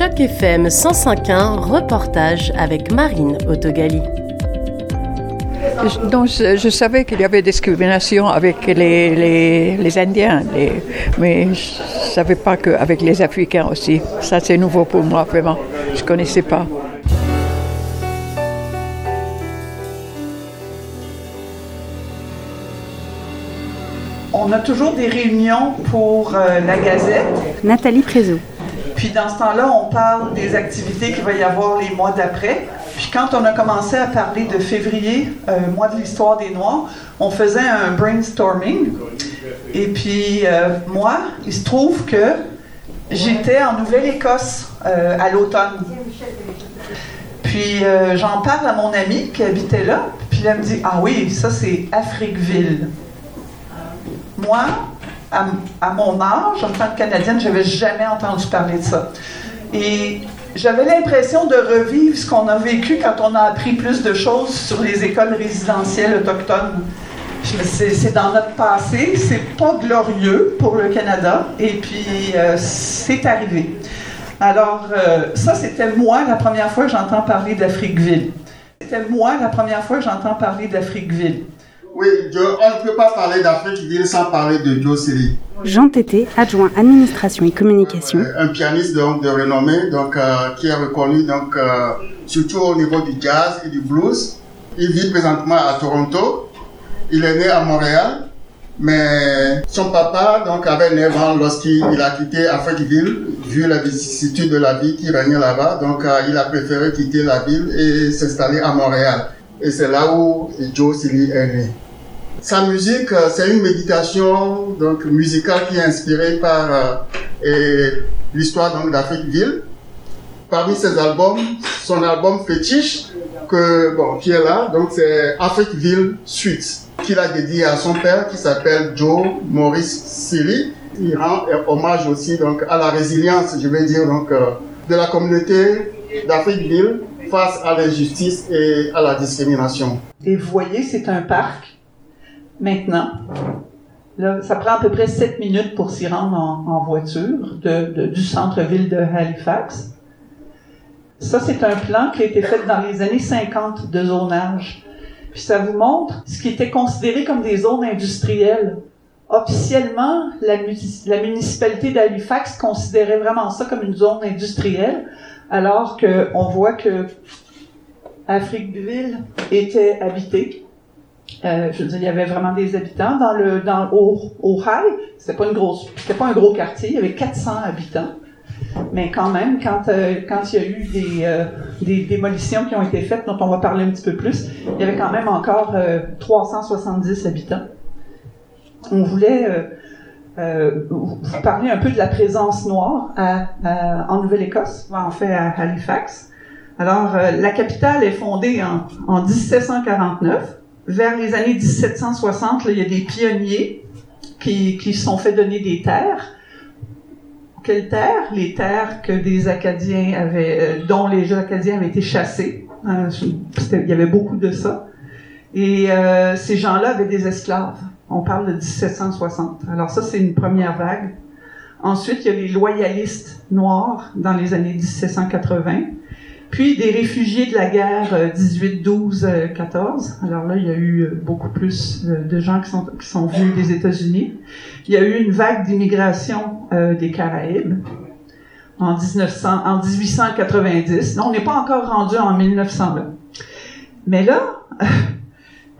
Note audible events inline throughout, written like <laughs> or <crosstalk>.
Choc FM 105.1, reportage avec Marine Autogali. Donc, je, savais qu'il y avait discrimination avec les, les, Indiens, mais je ne savais pas qu'avec les Africains aussi. Ça, c'est nouveau pour moi, vraiment. Je ne connaissais pas. On a toujours des réunions pour euh, la Gazette. Nathalie Prézo. Puis dans ce temps-là, on parle des activités qu'il va y avoir les mois d'après. Puis quand on a commencé à parler de février, euh, mois de l'histoire des Noirs, on faisait un brainstorming. Et puis euh, moi, il se trouve que j'étais en Nouvelle-Écosse euh, à l'automne. Puis j'en parle à mon ami qui habitait là. Puis elle me dit Ah oui, ça c'est Afriqueville. Moi, à, mon âge, en tant que Canadienne, je n'avais jamais entendu parler de ça. Et j'avais l'impression de revivre ce qu'on a vécu quand on a appris plus de choses sur les écoles résidentielles autochtones. C'est dans notre passé, c'est pas glorieux pour le Canada, et puis euh, c'est arrivé. Alors, euh, ça, c'était moi la première fois que j'entends parler d'Afriqueville. C'était moi la première fois que j'entends parler d'Afriqueville. Oui, on ne peut pas parler d'Afrique sans parler de Joe Siri. Jean Tété, adjoint administration et communication. Euh, un pianiste donc, de renommée donc, euh, qui est reconnu donc, euh, surtout au niveau du jazz et du blues. Il vit présentement à Toronto. Il est né à Montréal. Mais son papa donc, avait 9 ans lorsqu'il a quitté Afriqueville, vu la vicissitude de la vie qui régnait là-bas. Donc il a préféré quitter la ville et s'installer à Montréal. Et c'est là où Joe Silly est né. Sa musique, euh, c'est une méditation donc musicale qui est inspirée par euh, l'histoire donc d'Afriqueville. Parmi ses albums, son album fétiche que bon qui est là, c'est Afriqueville Suite qu'il a dédié à son père qui s'appelle Joe Maurice Silly. Il rend hommage aussi donc à la résilience, je vais dire donc euh, de la communauté d'Afriqueville face à l'injustice et à la discrimination. Et vous voyez, c'est un parc maintenant. Là, ça prend à peu près 7 minutes pour s'y rendre en, voiture du centre-ville de Halifax. Ça, c'est un plan qui a été fait dans les années 50 de zonage. Puis ça vous montre ce qui était considéré comme des zones industrielles. Officiellement, la, la municipalité d'Halifax considérait vraiment ça comme une zone industrielle, alors qu'on voit que Afriqueville était habitée. Euh, je veux dire, il y avait vraiment des habitants dans le dans au, au high. C'était pas une grosse, c'était pas un gros quartier. Il y avait 400 habitants. Mais quand même, quand euh, quand il y a eu des, euh, des démolitions qui ont été faites, dont on va parler un petit peu plus, il y avait quand même encore 370 habitants. On voulait vous parler un peu de la présence noire à, en Nouvelle-Écosse, en fait à Halifax. Alors, la capitale est fondée en, en 1749 vers les années 1760, il y a des pionniers qui, qui se sont fait donner des terres. Quelles terres? Les terres que des Acadiens avaient, euh, dont les Acadiens avaient été chassés. Euh, il y avait beaucoup de ça. Et euh, ces gens-là avaient des esclaves. On parle de 1760. Alors ça, c'est une première vague. Ensuite, il y a les loyalistes noirs dans les années 1780 puis des réfugiés de la guerre 18, 12, 14. Alors là, il y a eu euh, beaucoup plus euh, de gens qui sont, venus des États-Unis. Il y a eu une vague d'immigration euh, des Caraïbes en, 1900, en 1890. Non, on n'est pas encore rendu en 1920. Mais là,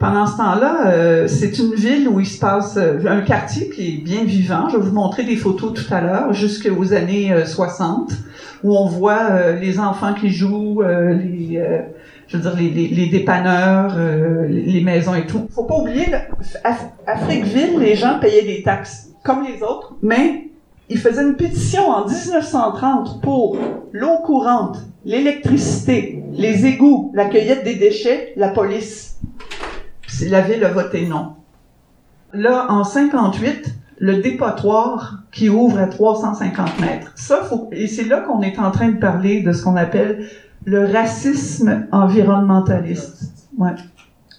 pendant ce temps-là, c'est une ville où il se passe un quartier qui est bien vivant. Je vais vous montrer des photos tout à l'heure, jusqu'aux années 60 où on voit euh, les enfants qui jouent, euh, les, euh, je veux dire, les, les, les dépanneurs, les maisons et tout. Faut pas oublier, Afriqueville, les gens payaient des taxes comme les autres, mais ils faisaient une pétition en 1930 pour l'eau courante, l'électricité, les égouts, la cueillette des déchets, la police. La ville a voté non. Là, en 58, le dépotoir qui ouvre à 350 mètres. Ça, et c'est là qu'on est en train de parler de ce qu'on appelle le racisme environnementaliste. Ouais.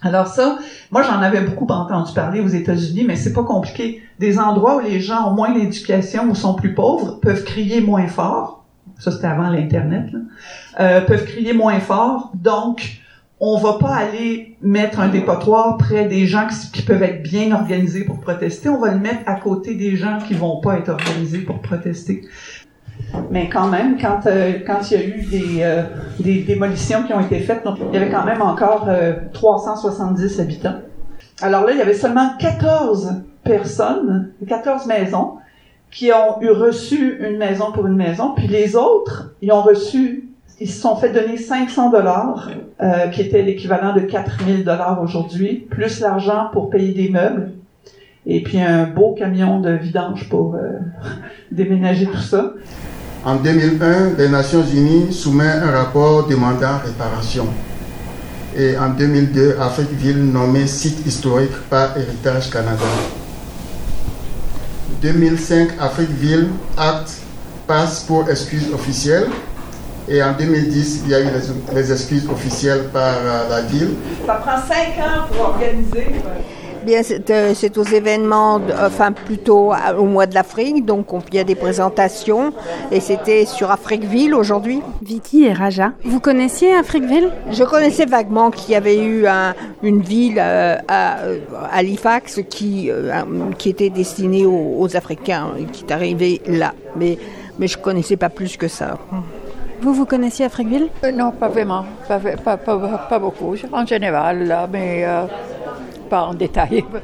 Alors ça, moi j'en avais beaucoup entendu parler aux États-Unis, mais c'est pas compliqué. Des endroits où les gens ont moins d'éducation ou sont plus pauvres peuvent crier moins fort. ça c'était avant l'Internet, euh, peuvent crier moins fort. Donc, on va pas aller mettre un dépotoir près des gens qui, peuvent être bien organisés pour protester. On va le mettre à côté des gens qui vont pas être organisés pour protester. Mais quand même, quand euh, quand il y a eu des, euh, des démolitions qui ont été faites, il y avait quand même encore 370 habitants. Alors là, il y avait seulement 14 personnes, 14 maisons qui ont eu reçu une maison pour une maison, puis les autres, ils ont reçu, ils se sont fait donner 500 dollars, euh, qui était l'équivalent de 4000 dollars aujourd'hui, plus l'argent pour payer des meubles, et puis un beau camion de vidange pour euh, <laughs> déménager tout ça. En 2001, les Nations Unies soumet un rapport demandant réparation. Et en 2002, Afriqueville nommé site historique par Héritage Canada. 2005, Afriqueville Acte passe pour excuse officielle. Et en 2010, il y a eu les, excuses officielles par euh, la ville. Ça prend cinq ans pour organiser. Bien, euh, c'est aux événements, enfin plutôt au mois de l'Afrique, donc il y a des présentations et c'était sur Afriqueville aujourd'hui. Vicky et Raja, vous connaissiez Afriqueville? Je connaissais vaguement qu'il y avait eu une ville euh, à, Halifax qui, euh, qui était destinée aux, Africains, qui est arrivée là, mais, mais je ne connaissais pas plus que ça. Vous, vous connaissiez Afriqueville Non, pas vraiment, pas, pas, pas, beaucoup, en général, là, mais en détail. <laughs>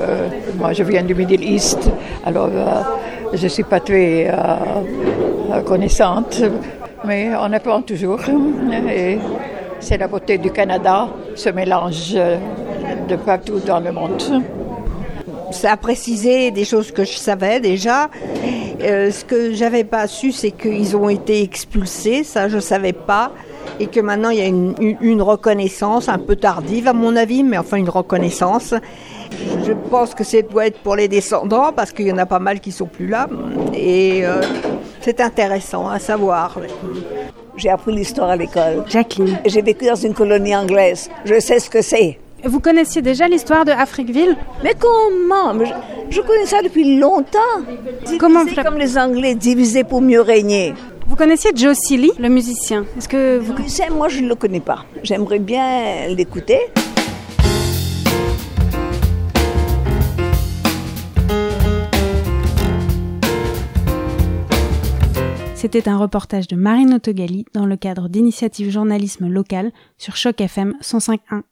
Euh, moi, je viens du Middle East, alors euh, je ne suis pas très euh, connaissante, mais on apprend toujours. Et c'est la beauté du Canada, ce mélange de partout dans le monde. Ça a précisé des choses que je savais déjà. ce que j'avais pas su, c'est qu'ils ont été expulsés. Ça, je savais pas et que maintenant il y a une, reconnaissance un peu tardive à mon avis, mais enfin une reconnaissance. Je pense que c'est doit être pour les descendants parce qu'il y en a pas mal qui sont plus là et euh, c'est intéressant à savoir. J'ai appris l'histoire à l'école. Jacqueline. J'ai vécu dans une colonie anglaise. Je sais ce que c'est. Vous connaissiez déjà l'histoire de Afriqueville? Mais comment? Je, connais ça depuis longtemps. Comment comme les Anglais, divisés pour mieux régner. Vous connaissiez Joe Silly, le musicien? Est-ce que vous connaissez Moi, je ne le connais pas. J'aimerais bien l'écouter. C'était un reportage de Marine Autogali dans le cadre d'initiatives journalisme local sur Choc FM 105.1.